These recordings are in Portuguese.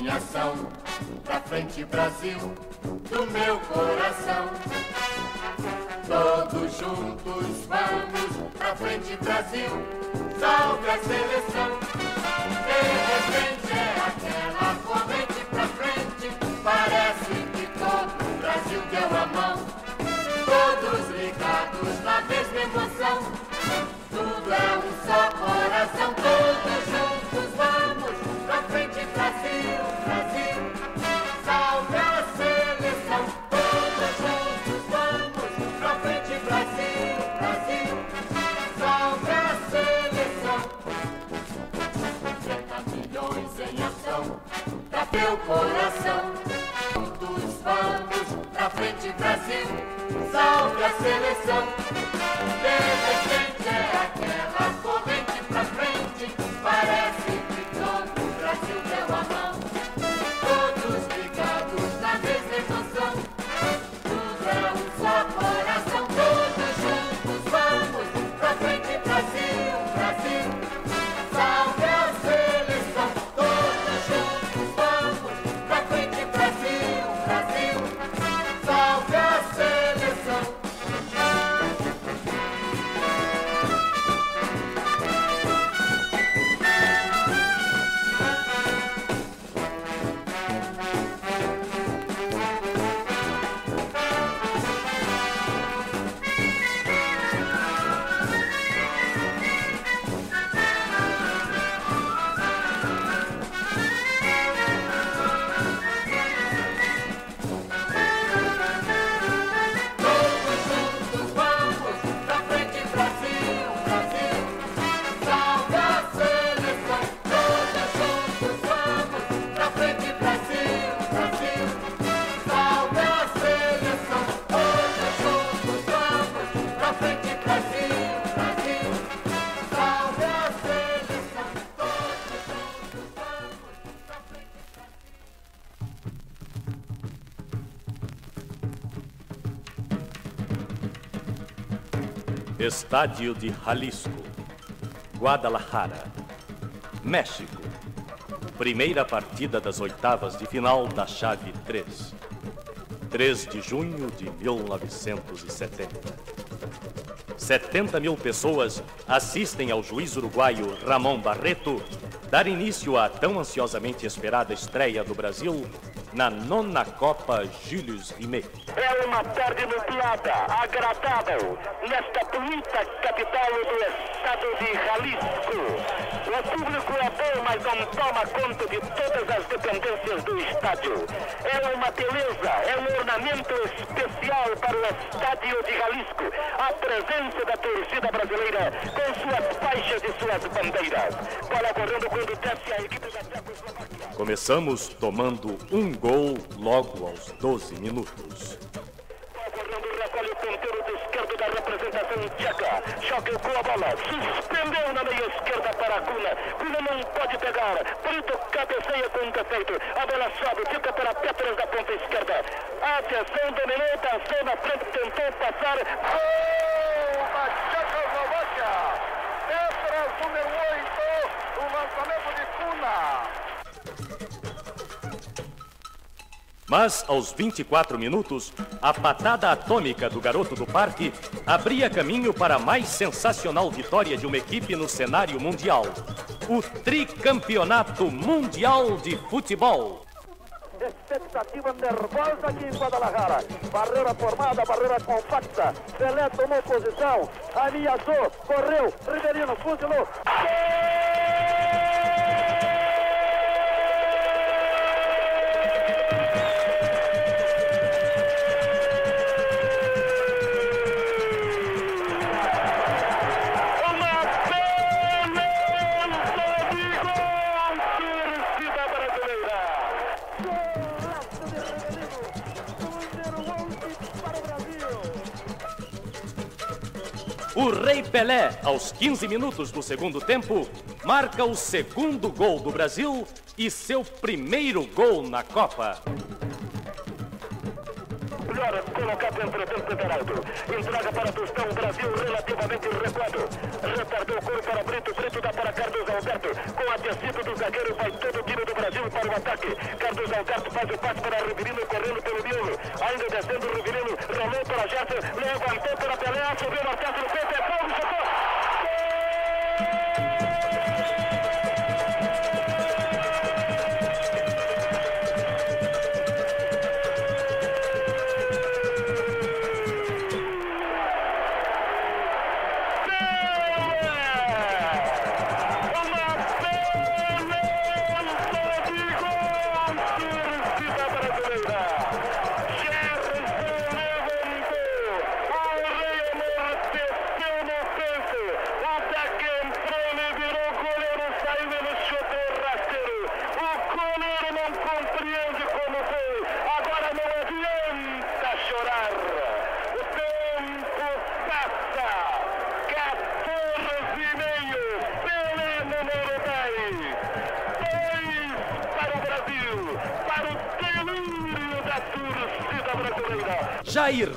70 milhões em ação, pra frente Brasil, do meu coração. Todos juntos vamos pra frente Brasil, salve a seleção. De repente é aquela corrente pra frente, parece que todo o Brasil deu a mão. Todos ligados na mesma emoção, tudo é um só coração, todos juntos vamos frente Brasil, Brasil, salve a seleção. Todos juntos vamos pra frente Brasil, Brasil, salve a seleção. 70 milhões em ação, pra teu coração. Juntos vamos pra frente Brasil, salve a seleção. De repente é aquela corrente Estádio de Jalisco, Guadalajara, México. Primeira partida das oitavas de final da chave 3. 3 de junho de 1970. 70 mil pessoas assistem ao juiz uruguaio Ramon Barreto dar início à tão ansiosamente esperada estreia do Brasil na nona Copa Julius Rimet. É uma tarde nublada, agradável, nesta bonita capital do estado de Jalisco. O público é bom, mas não toma conta de todas as dependências do estádio. É uma beleza, é um ornamento especial para o estádio de Jalisco. A presença da torcida brasileira com suas faixas e suas bandeiras. Bola correndo quando desce a equipe da Tchecoslováquia. Começamos tomando um gol logo aos 12 minutos. Correndo, recolhe o ponteiro do esquerdo da representação tcheca. Choque com a bola. Suspendeu na meia esquerda para a Cuna. Cuna não pode pegar. Brito cabeceia com defeito. A bola sobe, fica para Petras da ponta esquerda. Atenção, dominou, passou na frente, tentou passar. Gol Mas, aos 24 minutos, a patada atômica do garoto do parque abria caminho para a mais sensacional vitória de uma equipe no cenário mundial: o tricampeonato mundial de futebol. expectativa nervosa aqui em Guadalajara. Barreira formada, barreira compacta. Pelé tomou posição, ameaçou, correu, Riverino fuzilou. Pelé, aos 15 minutos do segundo tempo, marca o segundo gol do Brasil e seu primeiro gol na Copa. melhor colocado. Entrega para Tostão, Brasil relativamente recuado. Retardou o para Brito, Brito dá para Carlos Alberto. Com a do zagueiro vai todo o time do Brasil para o ataque. Carlos Alberto faz o passe para Riverino correndo pelo miolo. Ainda descendo o Riverino, rolou para Gerson, levantou para Pelé, subiu na do peito,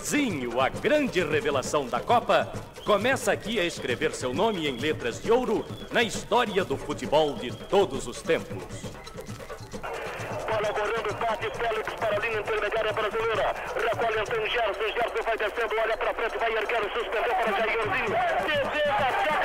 Jairzinho, a grande revelação da Copa, começa aqui a escrever seu nome em letras de ouro na história do futebol de todos os tempos. Bola correndo, Félix para a linha intermediária brasileira. Recolhe Gerson, Gerson vai descendo, olha para frente, vai erguer, suspendeu para Jairzinho. Defesa,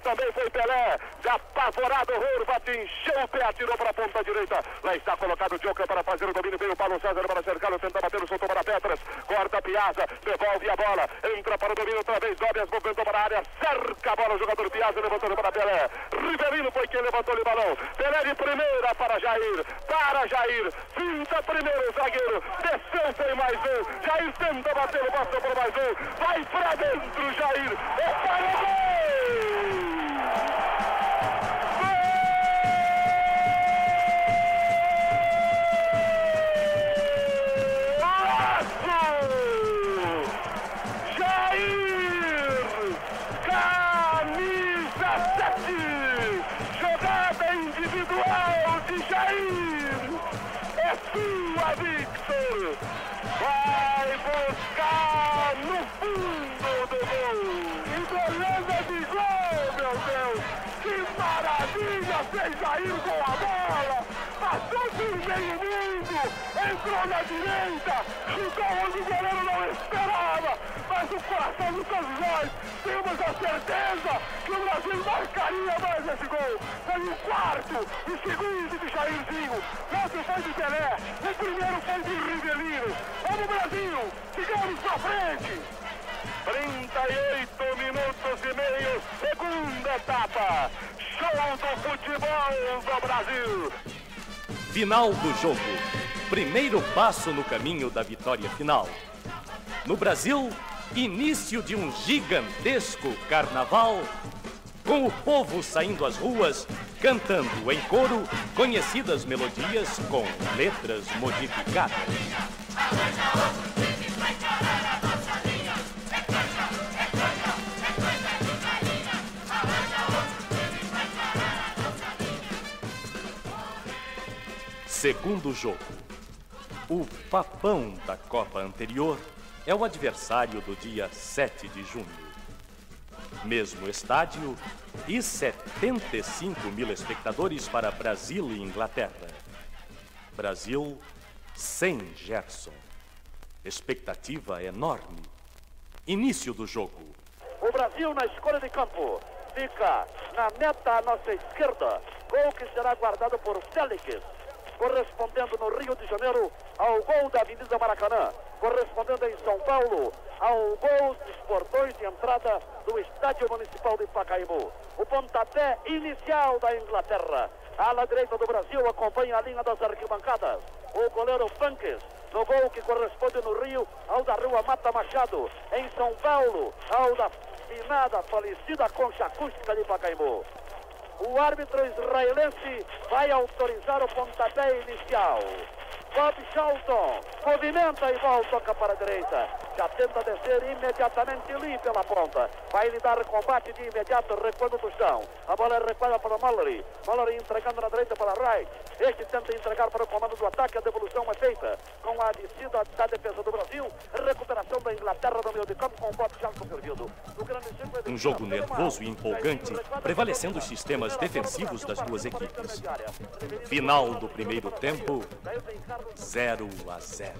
também, foi Pelé. Apavorado, Horvat encheu o pé, atirou para a ponta direita. Lá está colocado o Joker para fazer o domínio. Veio o Paulo César para cercá-lo, tenta bater, soltou para Petras. Corta Piazza, devolve a bola. Entra para o domínio outra vez. Dobias movimentou para a área, cerca a bola. O jogador Piazza levantou para Pelé. Riverino foi quem levantou o balão. Pelé de primeira para Jair. Para Jair. Finta primeiro o zagueiro. Desceu, foi mais um. Jair tenta bater passou por mais um. Vai para dentro, Jair. É maravilha fez Jair com a bola! Passou por meio mundo! Entrou na direita! Chutou onde o goleiro não esperava! Mas o coração do todos nós temos a certeza que o Brasil marcaria mais esse gol! Foi o quarto, o segundo de Jairzinho! Outro foi de Pelé! O primeiro foi de Rivelino! Vamos Brasil! Sigamos pra frente! 38 minutos e meio, segunda etapa. Show do futebol do Brasil. Final do jogo. Primeiro passo no caminho da vitória final. No Brasil, início de um gigantesco carnaval, com o povo saindo às ruas, cantando em coro conhecidas melodias com letras modificadas. Segundo jogo. O papão da Copa anterior é o adversário do dia 7 de junho. Mesmo estádio e 75 mil espectadores para Brasil e Inglaterra. Brasil sem Gerson. Expectativa enorme. Início do jogo. O Brasil na escolha de campo. Fica na meta à nossa esquerda. Gol que será guardado por Félix correspondendo no Rio de Janeiro ao gol da Avenida Maracanã, correspondendo em São Paulo ao gol dos portões de entrada do Estádio Municipal de Pacaembu. O pontapé inicial da Inglaterra. A ala direita do Brasil acompanha a linha das arquibancadas. O goleiro Funks, no gol que corresponde no Rio ao da Rua Mata Machado. Em São Paulo, ao da finada, falecida concha acústica de Pacaembu. O árbitro israelense vai autorizar o pontapé inicial. Bob Charlton movimenta e volta, toca para a direita. Já tenta descer imediatamente ali pela ponta. Vai lhe dar combate de imediato, recuando do chão. A bola é recuada para Mallory. Mallory entregando na direita para Wright. Este tenta entregar para o comando do ataque. A devolução é feita com a descida da defesa do Brasil. Recuperação da Inglaterra no meio de campo com o Bob Charlton servido. Um jogo nervoso e empolgante, prevalecendo os sistemas defensivos das duas equipes. Final do primeiro tempo, 0 a 0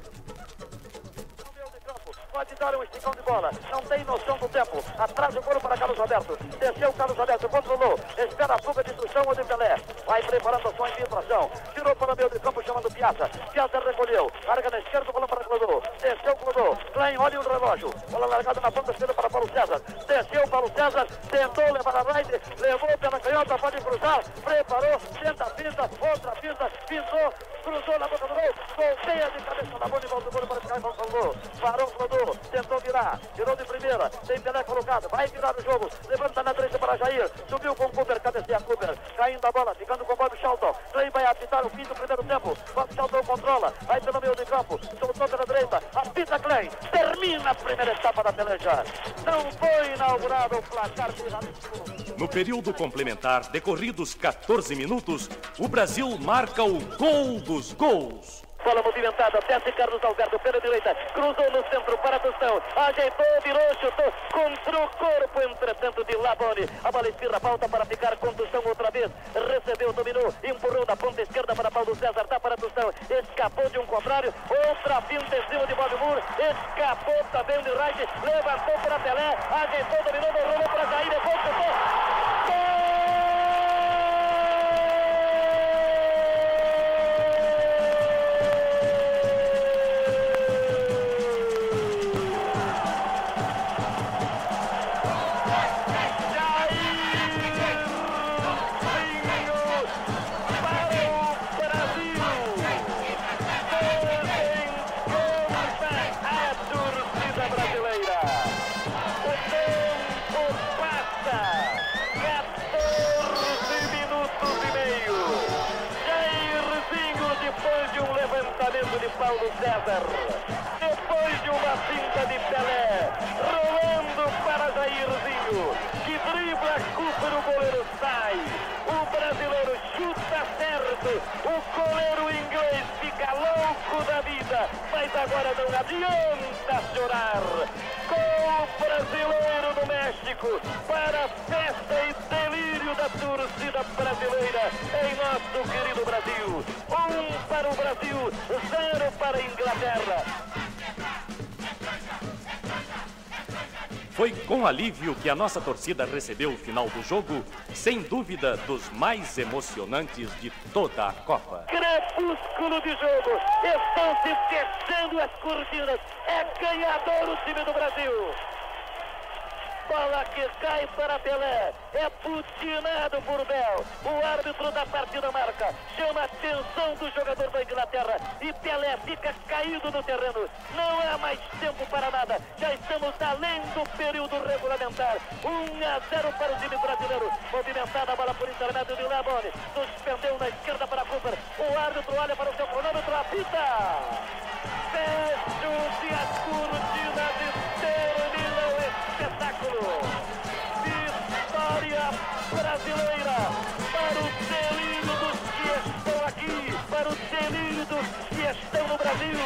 pode dar um esticão de bola. Não tem noção do tempo. Atrás o golo para Carlos Alberto. Desceu Carlos Alberto, controlou. Espera a fuga de instrução ou de Pelé. Vai preparando a sua infiltração. Tirou para o meio de campo chamando Piazza. Piazza recolheu. Larga na esquerda, bola para Clodô. Desceu Clodô. Klein, olha o relógio. Bola largada na ponta esquerda para Paulo César. Desceu Paulo César. Tentou levar a right. Levou pela canhota, pode cruzar. Preparou. Tenta a pinta. Outra pinta. Pintou. Cruzou na boca do gol. Golpeia de cabeça na bola e volta o gol para ficar com o Clodô. Parou o Clodô tentou virar, virou de primeira, tem Pelé colocado, vai virar o jogo, levanta na direita para Jair, subiu com o Cooper, cabeceia Cooper, caindo a bola, ficando com o Bob Charlton, Clay vai apitar o fim do primeiro tempo, Bob Charlton controla, vai pelo meio de campo, soltou pela direita, apita Clay, termina a primeira etapa da peleja, não foi inaugurado o placar de No período complementar, decorridos 14 minutos, o Brasil marca o gol dos gols. Bola movimentada, desce Carlos Alberto pela direita, cruzou no centro para Tostão, ajeitou, virou, chutou, contra o corpo, entretanto, de Labone. A bola espirra, falta para ficar com outra vez, recebeu, dominou, empurrou da ponta esquerda para Paulo César, dá para Tostão, escapou de um contrário, outra finta em cima de Bob Moore, escapou também de Reich, levantou para Pelé, ajeitou, dominou, rolou para Jair, depois chutou. de alívio que a nossa torcida recebeu o final do jogo, sem dúvida dos mais emocionantes de toda a Copa. Crepúsculo de jogo, estão se fechando as cortinas, é ganhador o time do Brasil. Bola que cai para Pelé. É putinado por Bel. O árbitro da partida marca. Chama a atenção do jogador da Inglaterra. E Pelé fica caído no terreno. Não há mais tempo para nada. Já estamos além do período regulamentar. 1 a 0 para o time brasileiro. Movimentada a bola por intermédio de Lebone. Suspendeu na esquerda para Cooper. O árbitro olha para o seu cronômetro. Apita. Fecham-se as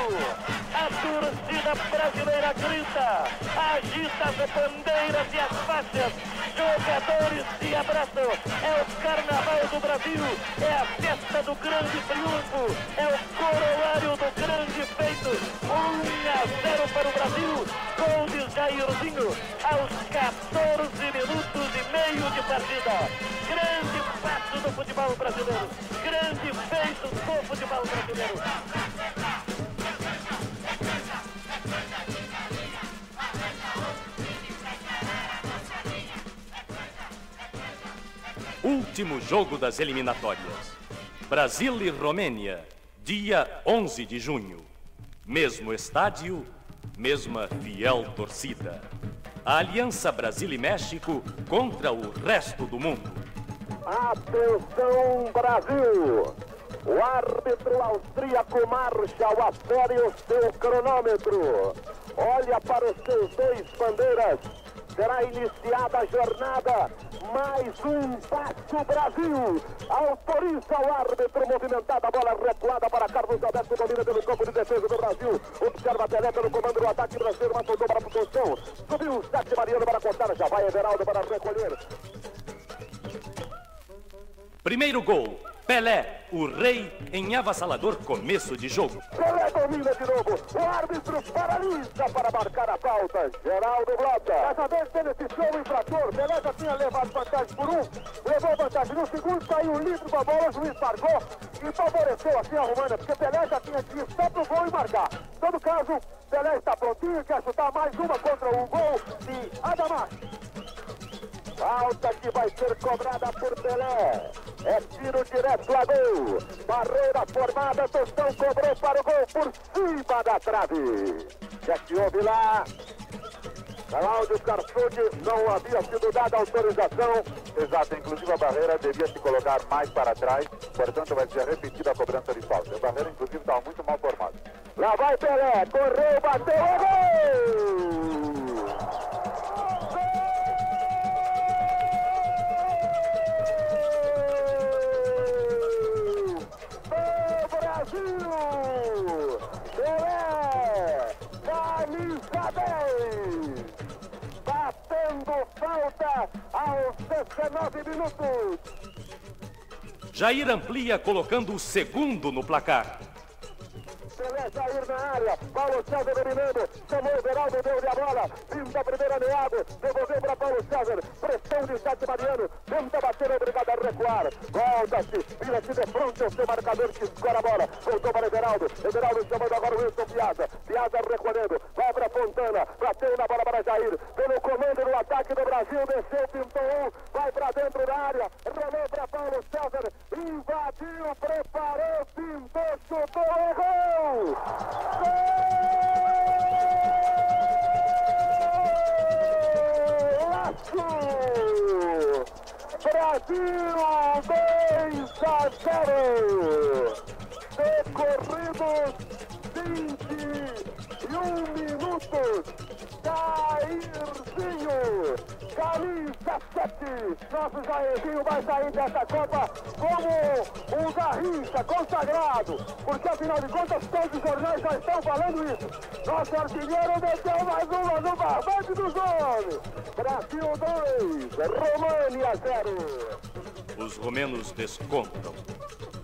A torcida brasileira grita, agita as bandeiras e as faixas, jogadores se abraçam. É o carnaval do Brasil, é a festa do grande triunfo, é o corolário do grande feito. 1 a 0 para o Brasil, gol de Jairzinho aos 14 minutos e meio de partida. Grande passo do futebol brasileiro, grande feito do futebol brasileiro. Último jogo das eliminatórias. Brasil e Romênia, dia 11 de junho. Mesmo estádio, mesma fiel torcida. A Aliança Brasil e México contra o resto do mundo. Atenção, Brasil! O árbitro austríaco afere o seu cronômetro. Olha para os seus dois bandeiras. Será iniciada a jornada. Mais um passo Brasil. Autoriza o árbitro movimentada. A bola recuada para Carlos Alberto. Domina pelo campo de defesa do Brasil. Observa Pelé pelo comando do ataque brasileiro. Mas soltou para a proteção. Subiu o Sete Mariano para cortar. Já vai Everaldo para recolher. Primeiro gol. Pelé, o rei, em avassalador começo de jogo. Pelé domina de novo. O árbitro paralisa para marcar a falta. Geraldo Blota. Dessa vez beneficiou o infrator. Pelé já tinha levado vantagem por um. Levou vantagem no segundo, saiu livre com a bola. O juiz marcou e favoreceu assim a Romana, porque Pelé já tinha que ir só pro gol e marcar. Em todo caso, Pelé está prontinho, quer chutar mais uma contra o gol de Adamar. Falta que vai ser cobrada por Pelé. É tiro direto a gol. Barreira formada, Tostão cobrou para o gol por cima da trave. O que é que houve lá? Cláudio Carçude não havia sido dada autorização. Exato, inclusive a barreira devia se colocar mais para trás, portanto vai ser repetida a cobrança de falta. A barreira, inclusive, estava muito mal formada. Lá vai Pelé, correu, bateu, é gol! Gol Brasil! Pelé, camisa 10! Batendo falta aos 19 minutos! Jair amplia colocando o segundo no placar. Pelé Jair na área, Paulo César dominando, chamou o Veraldo, deu-lhe a bola, vindo a primeira meada, devolveu para Paulo César, pressão de Sete Mariano, tenta bater, obrigado a recuar, volta-se, vira-se de frente ao seu marcador que escora a bola, voltou para Everaldo, Everaldo chamando agora o Wilson Piazza, Piazza recolhendo, vai para Fontana, bateu na bola para Jair, pelo comando no ataque do Brasil, desceu, pintou um, vai para dentro da área, rolou para Paulo César, invadiu, preparou, pintou, chutou, gol! Golaço! Brasil 2 a 0! Decorridos Nosso Jairzinho vai sair dessa Copa como um garrincha consagrado, porque afinal de contas todos os jornais já estão falando isso. Nosso artilheiro meteu mais uma no barbante dos homens. Brasil 2, România 0. Os romenos descontam.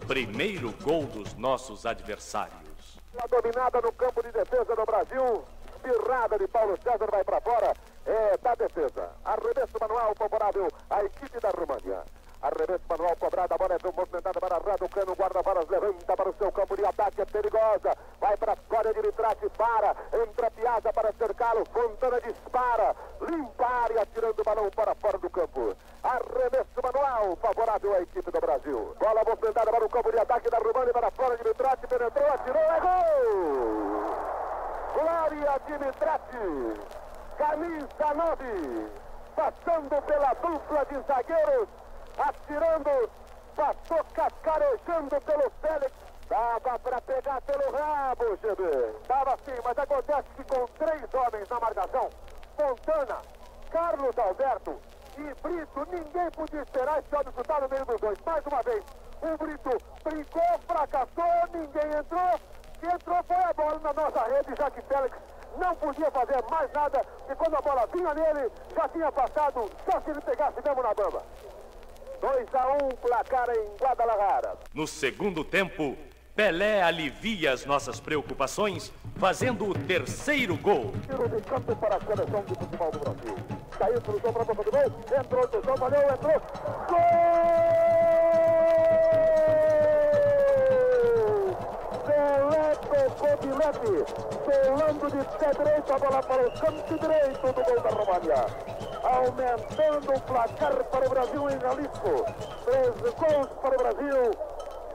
Primeiro gol dos nossos adversários. A dominada no campo de defesa do Brasil. Pirrada de Paulo César vai para fora. É da defesa. Arremesso manual favorável à equipe da România. Arremesso manual cobrado, a bola é movimentada para Rado Cano, guarda-varas levanta para o seu campo de ataque, é perigosa. Vai para fora de Mitrate, para, entra Piazza para cercá-lo, Fontana dispara, limpa a área, tirando o balão para fora do campo. Arremesso manual, favorável à equipe do Brasil. Bola movimentada para o campo de ataque da Rumânia, para fora de Mitrate, penetrou, atirou, é gol! Glória Dimitrati, camisa 9, passando pela dupla de zagueiros, atirando, passou cascarejando pelo Félix. Dava para pegar pelo rabo, GB. Dava sim, mas acontece que com três homens na marcação, Fontana, Carlos Alberto e Brito, ninguém podia esperar esse homem chutar no meio dos dois. Mais uma vez, o Brito brincou, fracassou, ninguém entrou. Entrou, foi a bola na nossa rede, já que Félix não podia fazer mais nada. E quando a bola vinha nele, já tinha passado, só se ele pegasse mesmo na bamba. 2 a 1 um, placar em Guadalajara. No segundo tempo, Pelé alivia as nossas preocupações, fazendo o terceiro gol. Tiro de campo para a seleção de futebol do Brasil. Caiu, cruzou para a boca do gol, entrou, cruzou, valeu, entrou. Gol! Tocou de leve, solando de pé direito a bola para o canto direito do gol da România. Aumentando o placar para o Brasil em Jalisco. Três gols para o Brasil,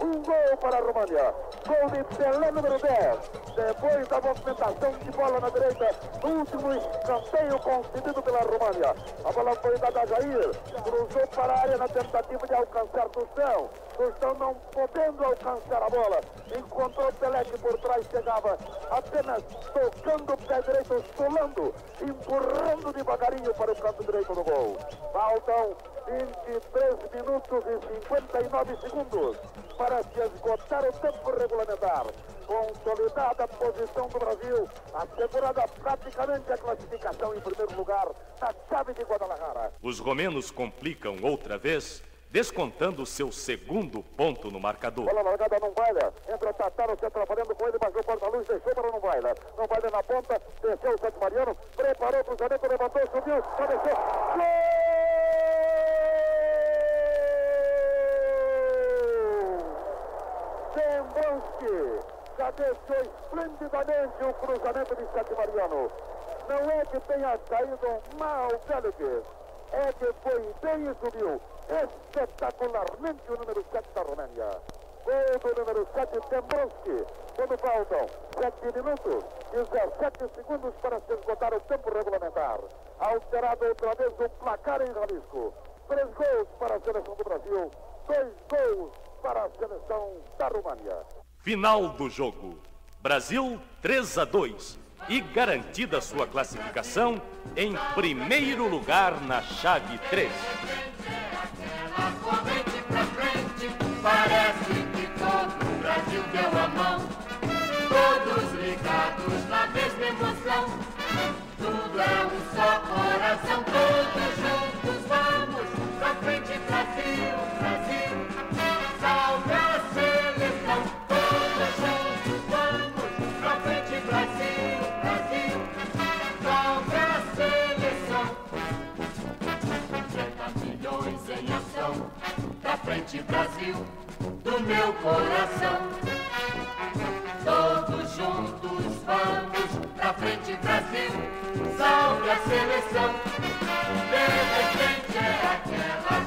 um gol para a România. Gol de Pelé número 10. Depois da movimentação de bola na direita, último escanteio concedido pela România. A bola foi dada a Jair, cruzou para a área na tentativa de alcançar Tostão. Tostão não podendo alcançar a bola. Encontrou Pelé que por trás chegava apenas tocando o pé direito, solando, empurrando devagarinho para o canto direito do gol. Faltam 23 minutos e 59 segundos para se esgotar o tempo regulamentar. Consolidada a posição do Brasil, assegurada praticamente a classificação em primeiro lugar na chave de Guadalajara. Os romenos complicam outra vez, descontando seu segundo ponto no marcador. Bola largada não vai, entra Tataro se atrapalhando com ele, baixou o porta-luz, deixou para não vai, não vai na ponta, desceu o Santo Mariano, preparou o cruzamento, levantou, subiu, cabeceou, Dembrowski deixou esplendidamente o cruzamento de Santo Mariano. Não é que tenha saído mal Félix, é que foi bem e subiu espetacularmente o número 7 da Romênia. Gol do número 7, Dembrowski. Quando faltam 7 minutos e 17 segundos para se esgotar o tempo regulamentar. Alterado outra vez o placar em Jalisco. Três gols para a seleção do Brasil, dois gols para a seleção da România. Final do jogo. Brasil 3 a 2 e garantida sua classificação em primeiro lugar na chave 3. Corrente pra frente, parece que todo o Brasil deu a mão. Todos ligados na mesma emoção. Tudo é um só coração, todos juntos vamos Brasil, do meu coração. Todos juntos vamos pra frente, Brasil, salve a seleção. De repente é aquela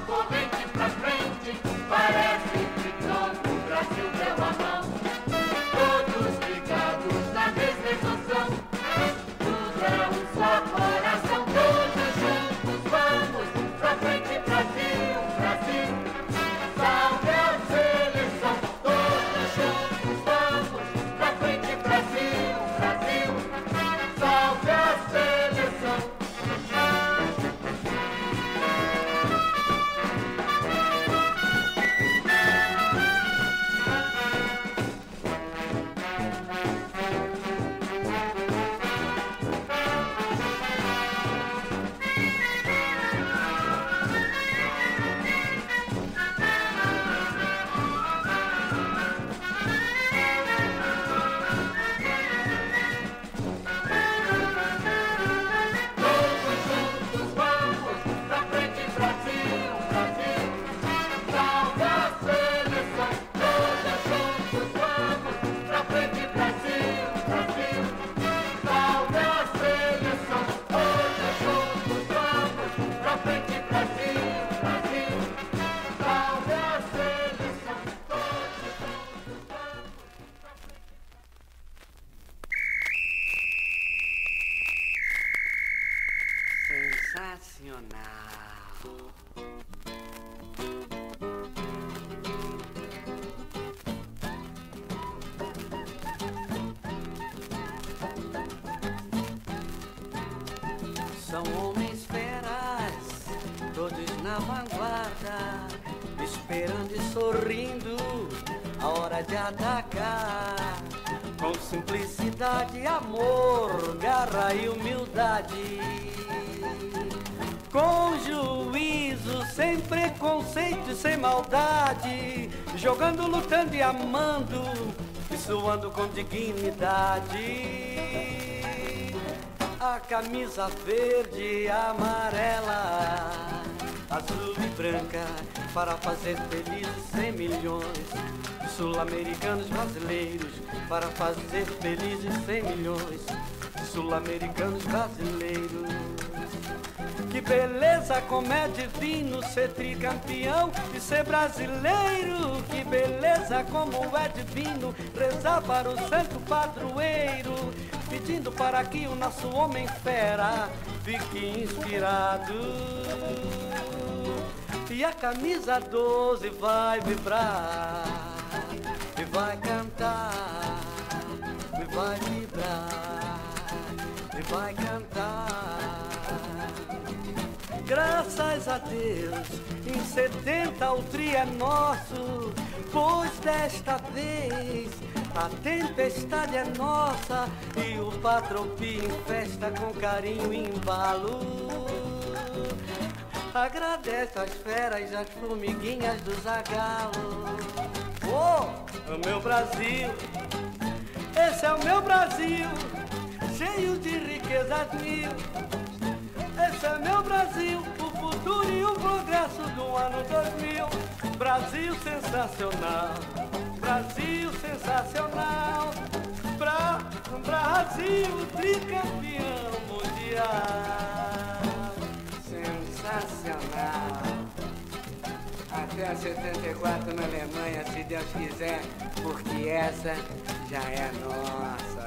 atacar. Com simplicidade, amor, garra e humildade. Com juízo, sem preconceito e sem maldade. Jogando, lutando e amando, e suando com dignidade. A camisa verde amarela, azul e branca, para fazer felizes cem milhões sul-americanos brasileiros para fazer felizes 100 milhões sul-americanos brasileiros. Que beleza como é divino ser tricampeão e ser brasileiro. Que beleza como é divino rezar para o santo padroeiro, pedindo para que o nosso homem fera fique inspirado. E a camisa 12 vai vibrar vai cantar, e vai vibrar, e vai cantar. Graças a Deus, em 70 o tri é nosso, pois desta vez a tempestade é nossa e o patropi em festa com carinho e embalo. Agradece as feras e as formiguinhas do zagalo. Oh, o meu Brasil, esse é o meu Brasil, cheio de riquezas mil. Esse é meu Brasil, o futuro e o progresso do ano 2000. Brasil sensacional, Brasil sensacional. Bra Brasil tricampeão mundial. 1974 na Alemanha, se Deus quiser, porque essa já é nossa.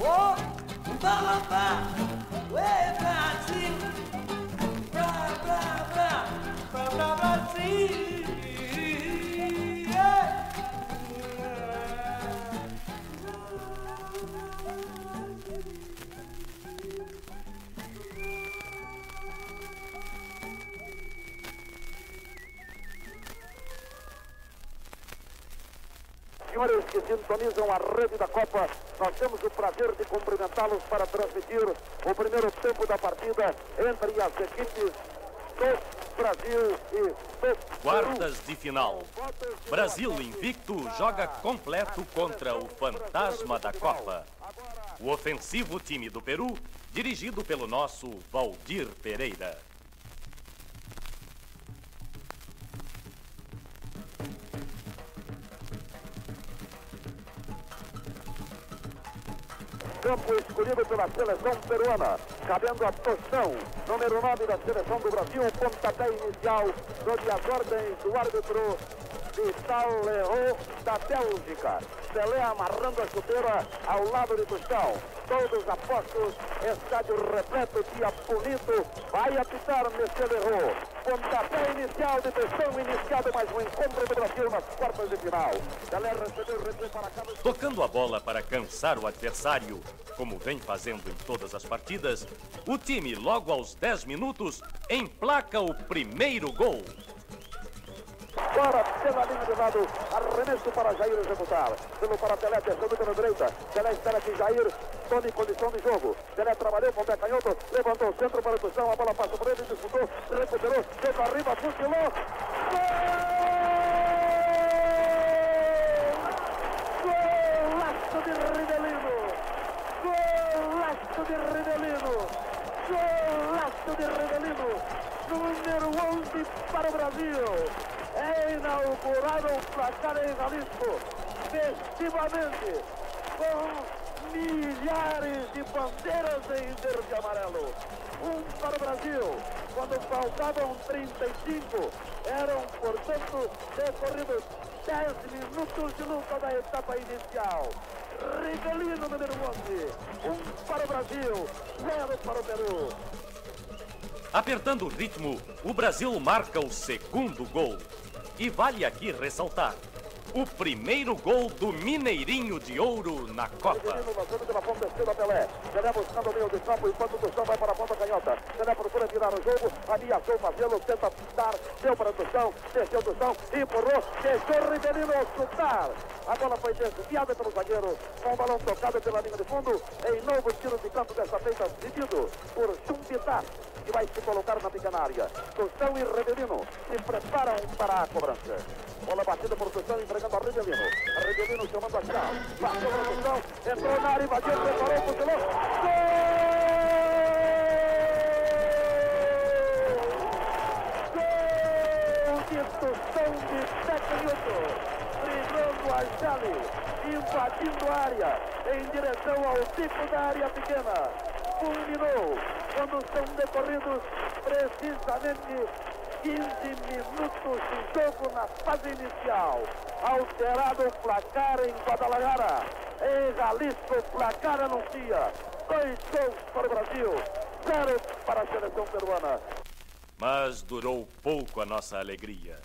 Oh, Senhores que sintonizam a rede da Copa, nós temos o prazer de cumprimentá-los para transmitir o primeiro tempo da partida entre as equipes do Brasil e do Quartas de final. Brasil invicto joga completo contra o fantasma da Copa. O ofensivo time do Peru, dirigido pelo nosso Valdir Pereira. Campo escolhido pela seleção peruana, cabendo a Tostão, número 9 da seleção do Brasil, pontapé inicial, sob as ordens do árbitro Vital Leroux da Bélgica. Pelé amarrando a chuteira ao lado de Tostão. Todos apostos, estádio repleto, dia bonito. Vai apitar Monsieur Leroux. Pontapé inicial de Tostão, iniciado mais um encontro do Brasil nas quartas de final. Pelé recebeu o para cá. Tocando a bola para cansar o adversário, como vem fazendo em todas as partidas, o time, logo aos 10 minutos, emplaca o primeiro gol. Fora pela linha de lado, arremesso para Jair executar. Pelo para Pelé, descendo pela direita. Pelé espera que Jair tome condição de jogo. Pelé trabalhou com o pé canhoto, levantou o centro para o Tostão, a bola passou por ele, disputou, recuperou, chegou arriba, fuzilou. Gol! Golaço de Rivelino! Golaço de Rivelino! Golaço de Rivelino! Número 11 para o Brasil! É inaugurado o placar em Jalisco, festivamente, com milhares de bandeiras em verde e amarelo. Um para o Brasil, quando faltavam 35, eram, portanto, decorridos 10 minutos de luta da etapa inicial. Rivelino, número 11. Um para o Brasil, zero para o Peru. Apertando o ritmo, o Brasil marca o segundo gol. E vale aqui ressaltar: o primeiro gol do Mineirinho de Ouro na Copa. pela ponta Pelé. Pelé buscando o meio campo, enquanto o vai para a ponta canhota. Pelé procura virar o jogo, ameaçou o Marcelo, tenta deu para o desceu o deixou o chutar. A bola foi desviada pelo zagueiro, com o balão tocado pela linha de fundo, em novo tiro de campo dessa feita, pedido por Chumbitá, que vai se colocar na pequena área. Tuchão e Rivelino se preparam para a cobrança. Bola batida por Tuchão, Rivelino. A Rivelino chamando a chave. Passou para o Tuchão, entrou na área, invadiu, preparou, fuzilou. Gol! Gol de Tuchão de 7 minutos. Driblando a Jale, invadindo a área, em direção ao tipo da área pequena. Culminou quando são decorridos precisamente 15 minutos de jogo na fase inicial. Alterado o placar em Guadalajara. Em Jalisco, o placar anuncia. Dois gols para o Brasil, zero para a seleção peruana. Mas durou pouco a nossa alegria.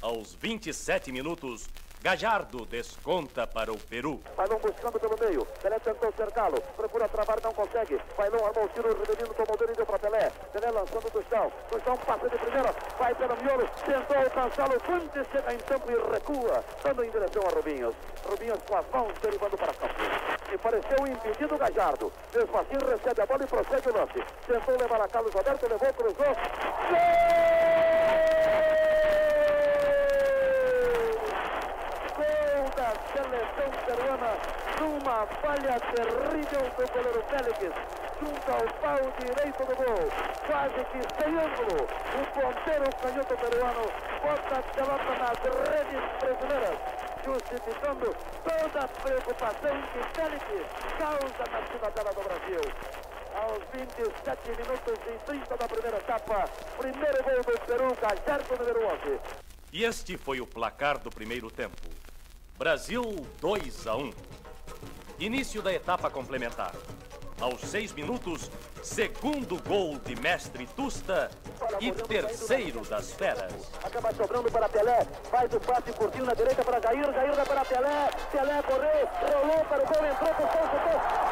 Aos 27 minutos, Gajardo desconta para o Peru. Bailão buscando pelo meio. Pelé tentou cercá-lo. Procura travar, não consegue. Bailão armou o tiro, Rivelino tomou dele e deu para Pelé. Pelé lançando do chão. Do chão passa de primeira. Vai pelo miolo. Tentou alcançá-lo. Fuentes chega em campo e recua. Dando em direção a Rubinhos. Rubinhos com as mãos derivando para campo. E pareceu impedido Gajardo. Mesmo assim recebe a bola e prossegue o lance. Tentou levar a Carlos Alberto, levou, cruzou. Gol da seleção peruana numa falha terrível do goleiro Félix junto ao pau direito do gol quase que sem ângulo o ponteiro canhoto peruano bota a pelota nas redes brasileiras justificando toda a preocupação que Félix causa na cidadela do Brasil. Aos 27 minutos e 30 da primeira etapa. Primeiro gol do Peru Gajardo número 11 E este foi o placar do primeiro tempo. Brasil 2 a 1. Início da etapa complementar. Aos seis minutos, segundo gol de Mestre Tusta e terceiro das feras. Acaba sobrando para Pelé. Faz o passe curtinho na direita para Jair. Jair dá para Pelé. Pelé correu. Rolou para o gol. Entrou para o. Gol!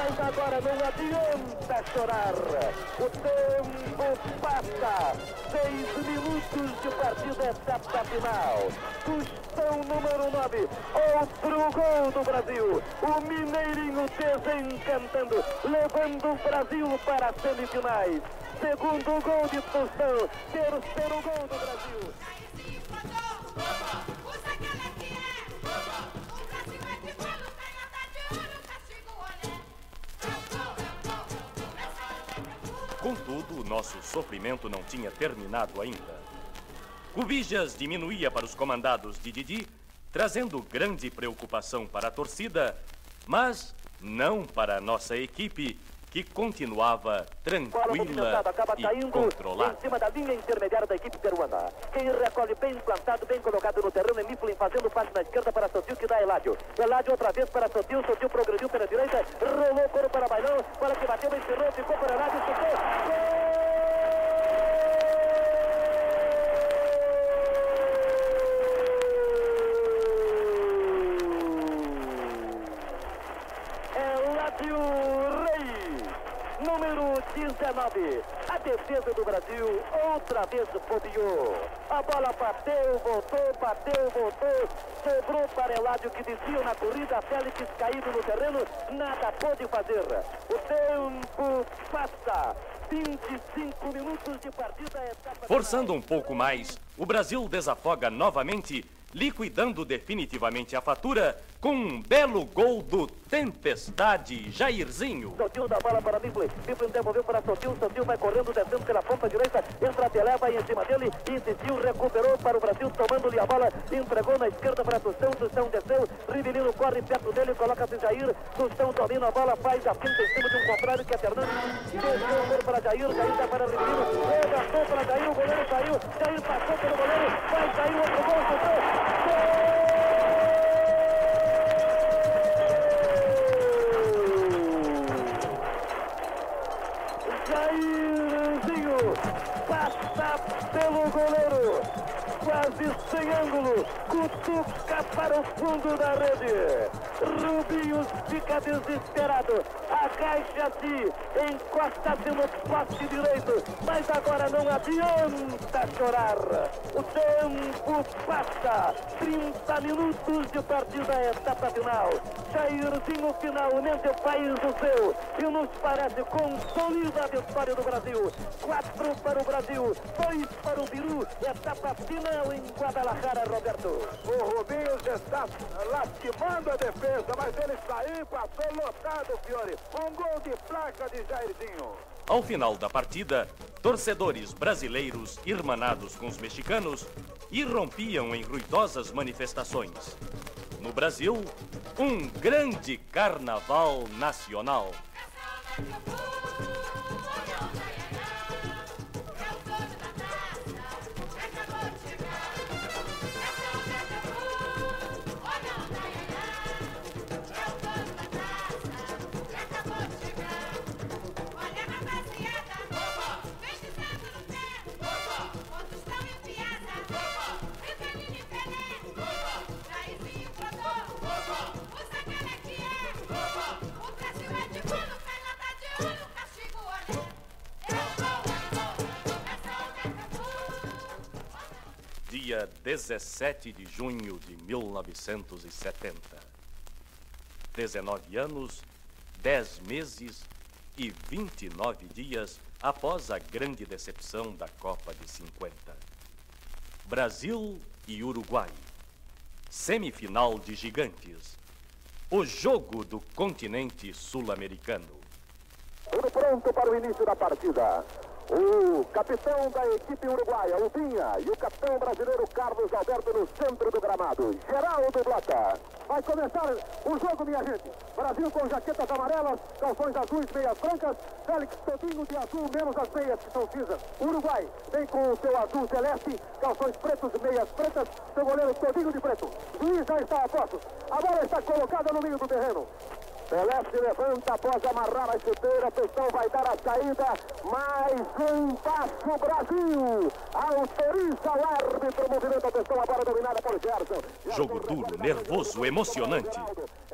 Mas agora não adianta chorar. O tempo passa. Seis minutos de partida, etapa final. Tostão número 9. Outro gol do Brasil. O Mineirinho desencantando, levando o Brasil para as semifinais. Segundo gol de Tostão. Terceiro gol do Brasil. Nosso sofrimento não tinha terminado ainda. Cubijas diminuía para os comandados de Didi, trazendo grande preocupação para a torcida, mas não para a nossa equipe, que continuava tranquila acaba e caindo controlada. em cima da linha intermediária da equipe peruana. Quem recolhe bem implantado, bem colocado no terreno é Mifflin, fazendo passe na esquerda para Sotil, que dá Eládio. Eládio outra vez para Sotil, Sotil progrediu pela direita, rolou o coro para Bailão, bola que bateu, encerrou, ficou para Eládio, chutou. Eládio Rei número 19. A defesa do Brasil bobeou. A bola bateu, voltou, bateu, voltou. Sobrou para Eládio que descia na corrida. Félix caído no terreno, nada pôde fazer. O tempo passa. 25 minutos de partida. Forçando um pouco mais, o Brasil desafoga novamente liquidando definitivamente a fatura com um belo gol do Tempestade Jairzinho. Sotil da bola para Mifflin. Mifflin devolveu para Sotil. Sotil vai correndo, descendo pela ponta direita. Entra Pelé, vai em cima dele. Insistiu, recuperou para o Brasil, tomando-lhe a bola. Entregou na esquerda para Tostão. Tostão desceu. Rivelino corre perto dele, coloca-se Jair. Tostão domina a bola, faz a finta em cima de um contrário que é Fernandes. Desceu para Jair. Jair dá para Rivelino. Levantou para Jair. O goleiro saiu. Jair passou pelo goleiro. Vai sair outro gol. Gol! Jairzinho passa pelo goleiro, quase sem ângulo, cutuca para o fundo da rede. Rubinho fica desesperado, agacha-se, encosta-se no poste direito, mas agora não adianta chorar. O tempo passa, 30 minutos de partida, etapa final. Jairzinho finalmente faz o seu e nos parece consolida a vitória do Brasil. Quatro para o Brasil, dois para o Biru, etapa final em Guadalajara, Roberto. O Rubinho está lastimando a defesa, mas ele saiu, passou lotado, Fiore. Um gol de placa de Jairzinho. Ao final da partida, torcedores brasileiros, irmanados com os mexicanos, irrompiam em ruidosas manifestações. No Brasil, um grande carnaval nacional. Dia 17 de junho de 1970. 19 anos, 10 meses e 29 dias após a grande decepção da Copa de 50. Brasil e Uruguai. Semifinal de gigantes. O jogo do continente sul-americano. Tudo pronto para o início da partida. O capitão da equipe uruguaia, o Vinha, e o capitão brasileiro Carlos Alberto no centro do gramado. Geraldo Blota. Vai começar o jogo, minha gente. Brasil com jaquetas amarelas, calções azuis, meias brancas. Félix todinho de azul, menos as meias que são cinzas. Uruguai vem com o seu azul celeste, calções pretos meias pretas. Seu goleiro todinho de preto. Luiz já está a postos. A bola está colocada no meio do terreno. Pelé se levanta após amarrar a chuteira, Pestão vai dar a saída, mais um passo Brasil, autoriza o árbitro, movimento a Pestão, agora dominada por Gerson. Jogo duro, nervoso, emocionante.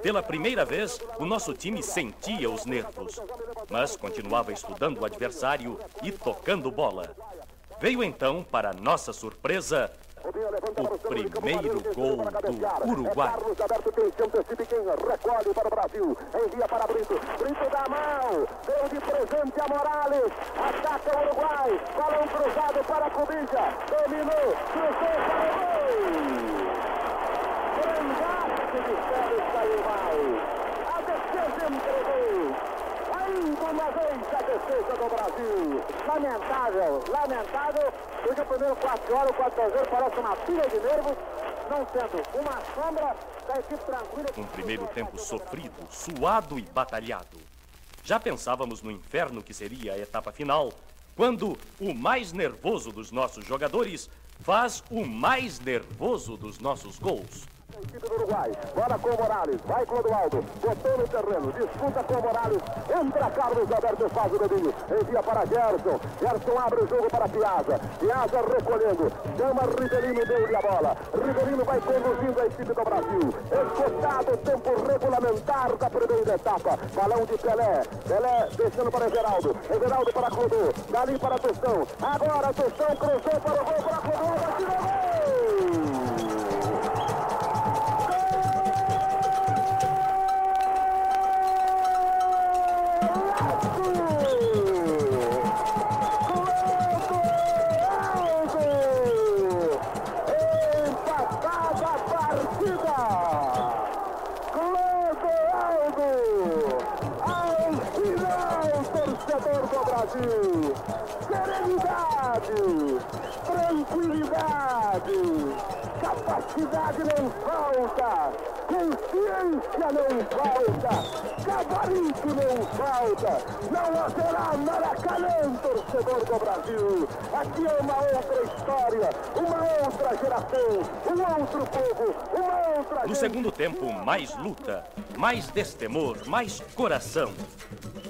Pela primeira vez, o nosso time sentia os nervos, mas continuava estudando o adversário e tocando bola. Veio então, para nossa surpresa, o primeiro gol do Uruguai. Carlos Alberto se antecipa quem recolhe para o Brasil. Envia para Brito. Brito dá mão. Deu de presente a Morales. Ataca o Uruguai. Balão cruzado para Cubija. Dominou. Cruzou para o gol. Grandaço de saiu mal. A defesa entregou. Ainda uma vez a defesa do Brasil. Lamentável, lamentável, porque o primeiro 4 horas, o 4 a 0 parece uma pilha de nervos, não sendo uma sombra da equipe tranquila. Um primeiro tempo sofrido, suado e batalhado. Já pensávamos no inferno que seria a etapa final, quando o mais nervoso dos nossos jogadores faz o mais nervoso dos nossos gols. Equipe do Uruguai, bola com o Morales, vai Clodoaldo, botou no terreno, disputa com o Morales, entra Carlos Alberto, faz o domínio, envia para Gerson, Gerson abre o jogo para Piazza, Piazza recolhendo, chama Rivelino, deu-lhe a bola, Rivelino vai conduzindo a equipe do Brasil, escutado o tempo regulamentar da primeira etapa, balão de Pelé, Pelé deixando para Everaldo, Everaldo para Clodô, dali para Tostão, agora Tostão cruzou para o gol, para Clodô, atirou gol! Não haverá Maracanã, torcedor do Brasil. Aqui é uma outra história, uma outra geração, um outro povo, uma outra No gente. segundo tempo, mais luta, mais destemor, mais coração.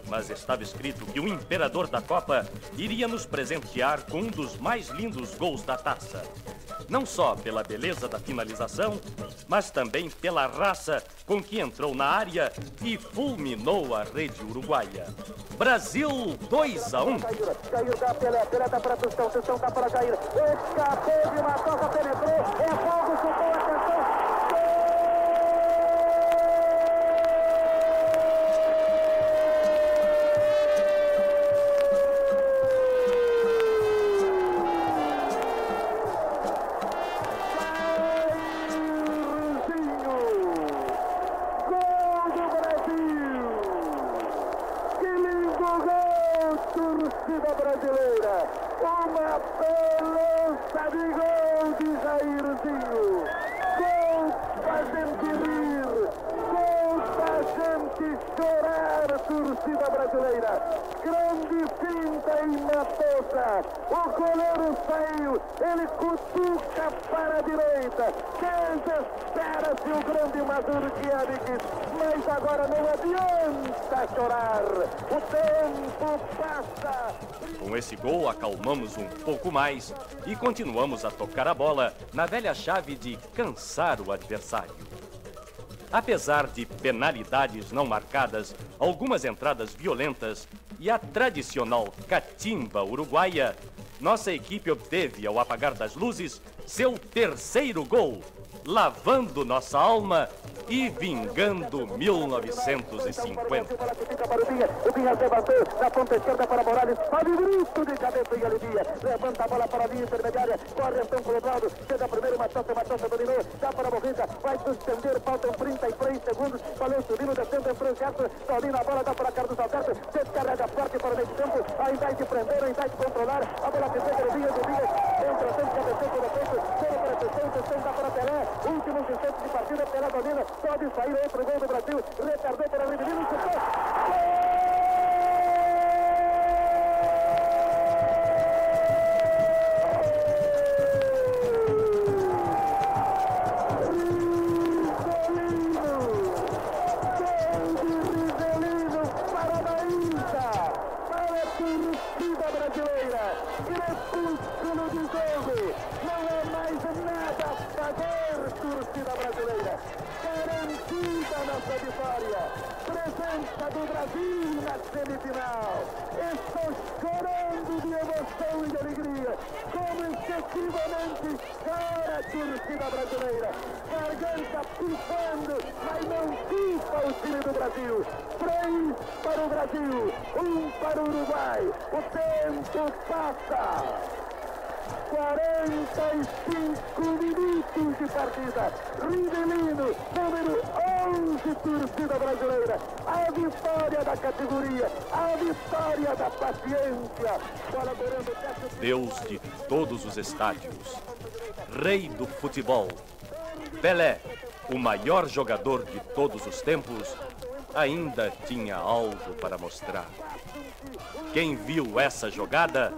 Mas estava escrito que o imperador da Copa iria nos presentear com um dos mais lindos gols da taça. Não só pela beleza da finalização, mas também pela raça com que entrou na área e fulminou a rede uruguaia. Brasil 2 a 1. Jair, Jair dá Pelé, Pelé dá para Jair. Escapou de uma toca, penetrou, é fogo, chutou, atenção. Um pouco mais e continuamos a tocar a bola na velha chave de cansar o adversário. Apesar de penalidades não marcadas, algumas entradas violentas e a tradicional catimba uruguaia, nossa equipe obteve, ao apagar das luzes, seu terceiro gol, lavando nossa alma e vingando 1950. Bola que fica para o Vinha, o Vinha levantou na ponta esquerda para Morales, faz um grito de cabeça e alivia, levanta a bola para a linha intermediária, corre então com o Eduardo, chega primeiro, Matossa, Matossa dominou, dá para a Morrida, vai suspender, faltam 33 segundos, valeu subindo, descendo, o Gerson, domina a bola, dá para Carlos Alberto, descarrega forte para o meio campo, ainda de prender, ainda de controlar, a bola que chega no Vinha, do Vinha, entra, tem cabeceio com defeito, chega para a Tessão, Tessão dá para Pelé, últimos instantes de partida, Pelé domina, pode sair outro gol do Brasil, retardou para o Rivelino, chutou, estádios, rei do futebol, Pelé, o maior jogador de todos os tempos, ainda tinha algo para mostrar. Quem viu essa jogada,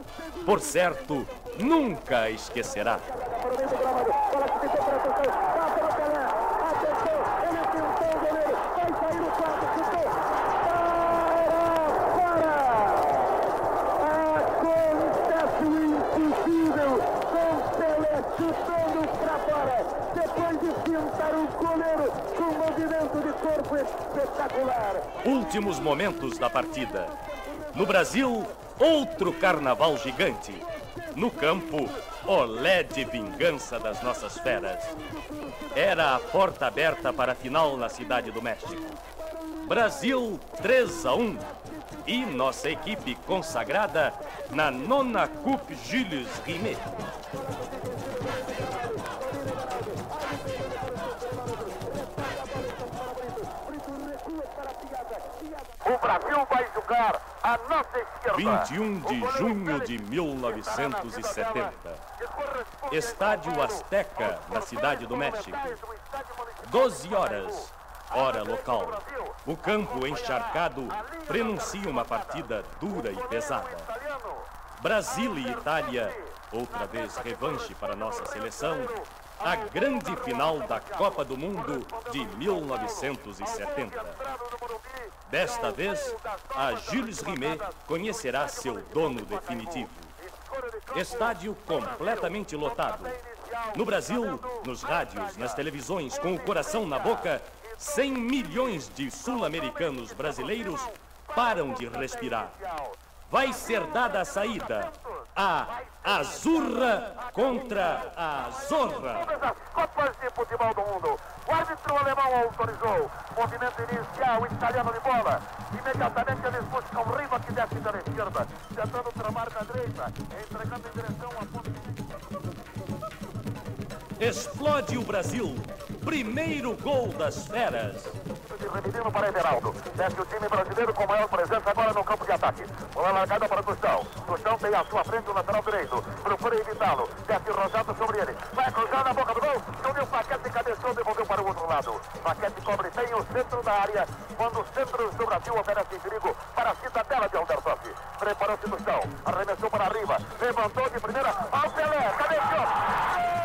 por certo, nunca esquecerá. para o meio do gramado. Bola que ficou para a atenção. Dá para o Pelé. Atenção. Ele tentou o goleiro. Vai sair o quarto. Chutou. Para, para. Acontece o impossível. Com Pelé chutando para fora. Depois de pintar o goleiro com um movimento de corpo espetacular. Últimos momentos da partida. No Brasil, outro carnaval gigante. No campo, olé de vingança das nossas feras. Era a porta aberta para a final na Cidade do México. Brasil 3 a 1 e nossa equipe consagrada na nona Coupe Jules Rimet. Jogar à nossa esquerda. 21 de junho de 1970. Estádio Azteca, na Cidade do México. 12 horas, hora local. O campo encharcado prenuncia uma partida dura e pesada. Brasil e Itália, outra vez revanche para nossa seleção, a grande final da Copa do Mundo de 1970. Desta vez, a Gilles Rimet conhecerá seu dono definitivo. Estádio completamente lotado. No Brasil, nos rádios, nas televisões, com o coração na boca, 100 milhões de sul-americanos brasileiros param de respirar. Vai ser dada a saída. A Azurra contra a Zorra. As Copas de Futebol do Mundo. O árbitro alemão autorizou. Movimento inicial italiano de bola. Imediatamente eles buscam Riva que desce pela esquerda. Tentando tramar na direita. Entregando em direção a ponto. Explode o Brasil. Primeiro gol das feras. Repetindo para Everaldo. Desce o time brasileiro com maior presença agora no campo de ataque. Bola largada para Tostão. Tostão tem à sua frente o lateral direito. Procura evitá-lo. Desce Rosado sobre ele. Vai cruzar na boca do gol. Subiu o Paquete, cabeçou, devolveu para o outro lado. Paquete cobre bem o centro da área. Quando os centros do Brasil oferecem perigo para a cidadela de Aldersoff. Preparou-se Tostão. Arremessou para arriba. Levantou de primeira. Ao Pelé. Cabeceou.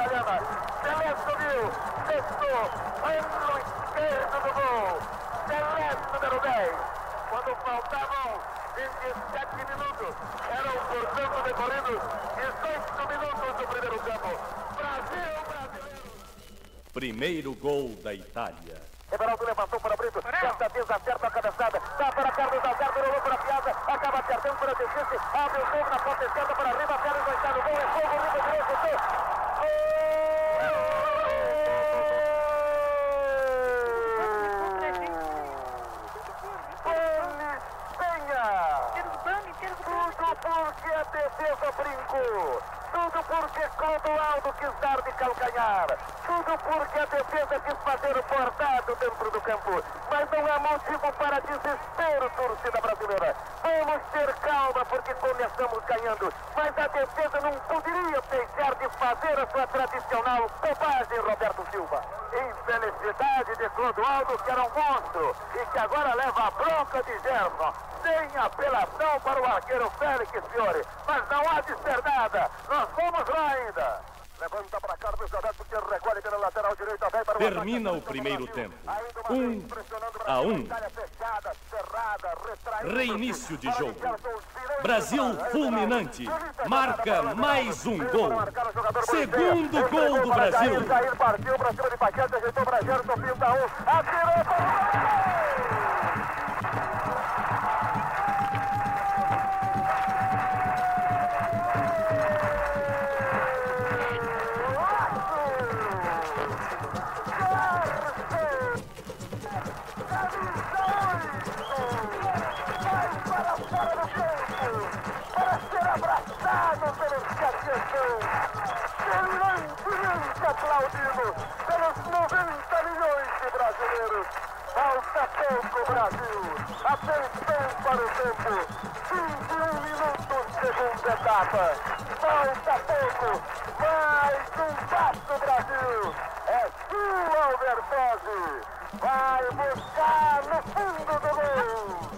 Italiana! Pelé subiu! Testou! Ângulo esquerdo do gol! Pelé número 10! quando faltavam 27 minutos. Eram, portanto, decorridos 18 minutos do primeiro tempo. Brasil, brasileiro! Primeiro gol da Itália. Everaldo levantou para Brito. Desta vez acerta a cabeçada. Dá para Carlos Alberto, rolou para a Piazza. Acaba acertando para Teixeira. Abre o jogo na ponta esquerda para Riva. Pérez vai estar no gol. É fogo, Riva direito. Gol! Tudo porque a defesa brincou. Tudo porque Clodoaldo quis dar de calcanhar. Tudo porque a defesa quis fazer o bordado dentro do campo. Mas não é motivo para desespero, torcida brasileira. Vamos ter calma porque começamos ganhando. Mas a defesa não poderia deixar de fazer a sua tradicional bobagem, Roberto Silva. Infelicidade de Clodoaldo, que era um monstro e que agora leva a bronca de Gerson. Sem apelação para o arqueiro Félix Fiore. Mas não há de ser nada. Nós vamos lá ainda. Levanta para Carlos Alberto que recolhe pela lateral direita. Vem para o Termina ataque. o primeiro tempo. Ainda uma Um vez pressionando o a Brasil. um. Reinício de Para jogo. Brasil para fulminante. Marca mais um gol. Segundo gol do para Brasil. Jair, Jair aplaudido pelos 90 milhões de brasileiros. Falta pouco, Brasil. Atenção para o tempo. 21 minutos, segunda etapa. Falta pouco. Mais um passo, Brasil. É sua, Albertose. Vai buscar no fundo do gol.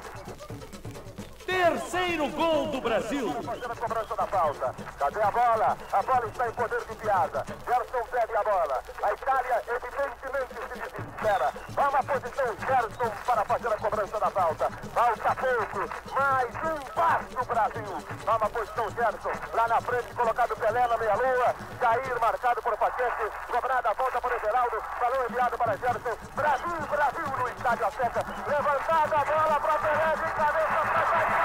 Terceiro gol do Brasil. fazendo a cobrança da falta. Cadê a bola? A bola está em poder de Piazza. Gerson pede a bola. A Itália evidentemente se desespera. Há uma posição Gerson para fazer a cobrança da falta. Falta pouco. Mais um passo Brasil. Há uma posição Gerson. Lá na frente colocado Pelé na meia-lua. Jair marcado por Paquete. Cobrada a volta para Everaldo. Balão enviado para Gerson. Brasil, Brasil no estádio Azteca. Levantada a bola para Pelé de cabeça para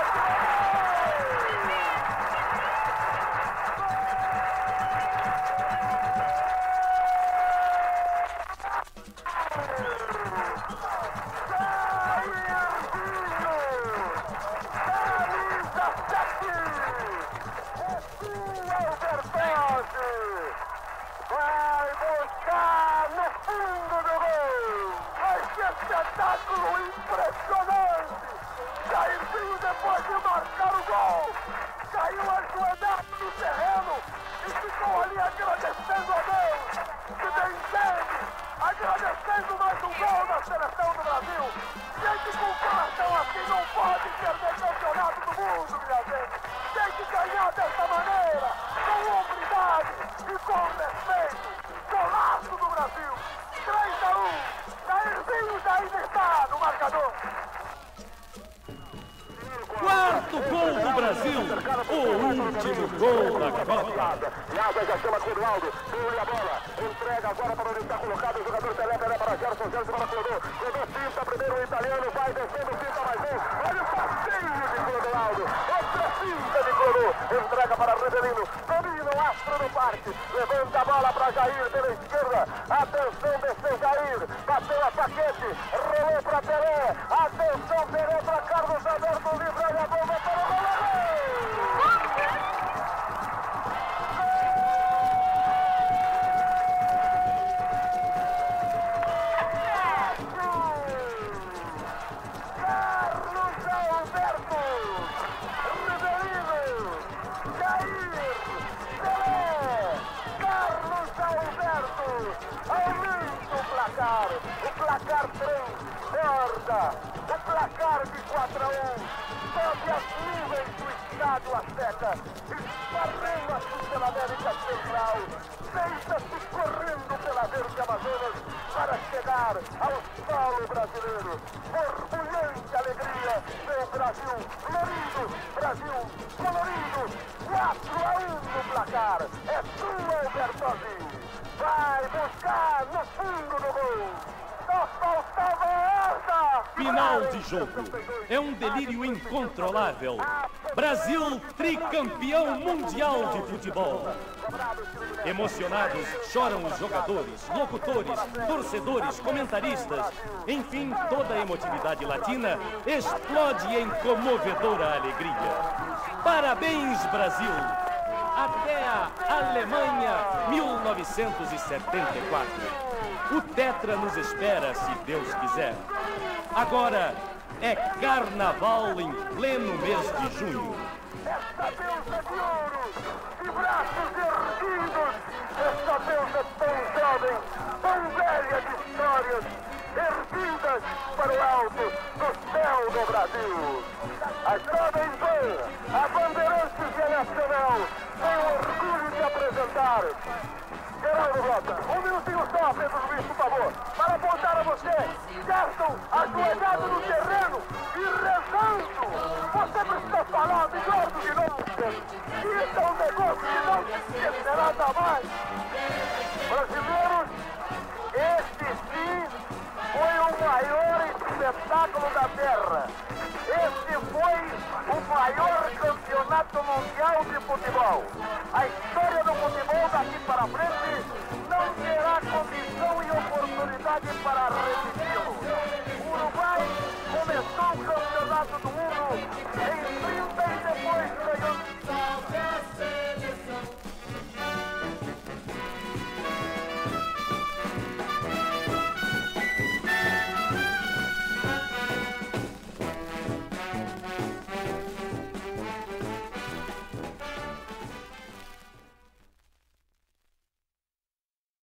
Brasil, o último gol da Copa. Nada já chama Clodoaldo, pula a bola, entrega agora para onde está colocado o jogador Pelé, Pelé para Gerson, Gerson para Clodô, Clodô pinta primeiro o italiano, vai descendo, pinta mais um, olha o passeio de Clodoaldo, outra pinta de Clodô, entrega para Rivelino, domina o astro do parque, levanta a bola para Jair pela esquerda, atenção desceu Jair, bateu a paquete, rolou para Pelé, atenção Pelé para Carlos Alberto, livra deita-se correndo pela verde Amazonas para chegar ao solo brasileiro. Borbulhante alegria, meu Brasil florido, Brasil colorido, 4 jogo. É um delírio incontrolável. Brasil tricampeão mundial de futebol. Emocionados, choram os jogadores, locutores, torcedores, comentaristas. Enfim, toda a emotividade latina explode em comovedora alegria. Parabéns, Brasil! Até a Alemanha 1974. O Tetra nos espera, se Deus quiser. Agora é carnaval em pleno mês de junho. Essa deusa de ouro, de braços erguidos, essa deusa tão jovem, tão velha de histórias, erguidas para o alto do céu do Brasil. A jovem Van, a Bandeirantes Nacional, tem o orgulho de apresentar Geraldo Rota, um minutinho só, Pedro Luiz, por favor, para apontar a você, Gerson, ajoelhado no terreno e rezando. Você precisa falar melhor do que nós. Isso é um negócio que não se esquecerá jamais. Brasileiros, este sim foi o maior espetáculo da Terra. Este foi o maior campeonato mundial de futebol. A história do futebol daqui para frente não terá condição e oportunidade para repeti-lo.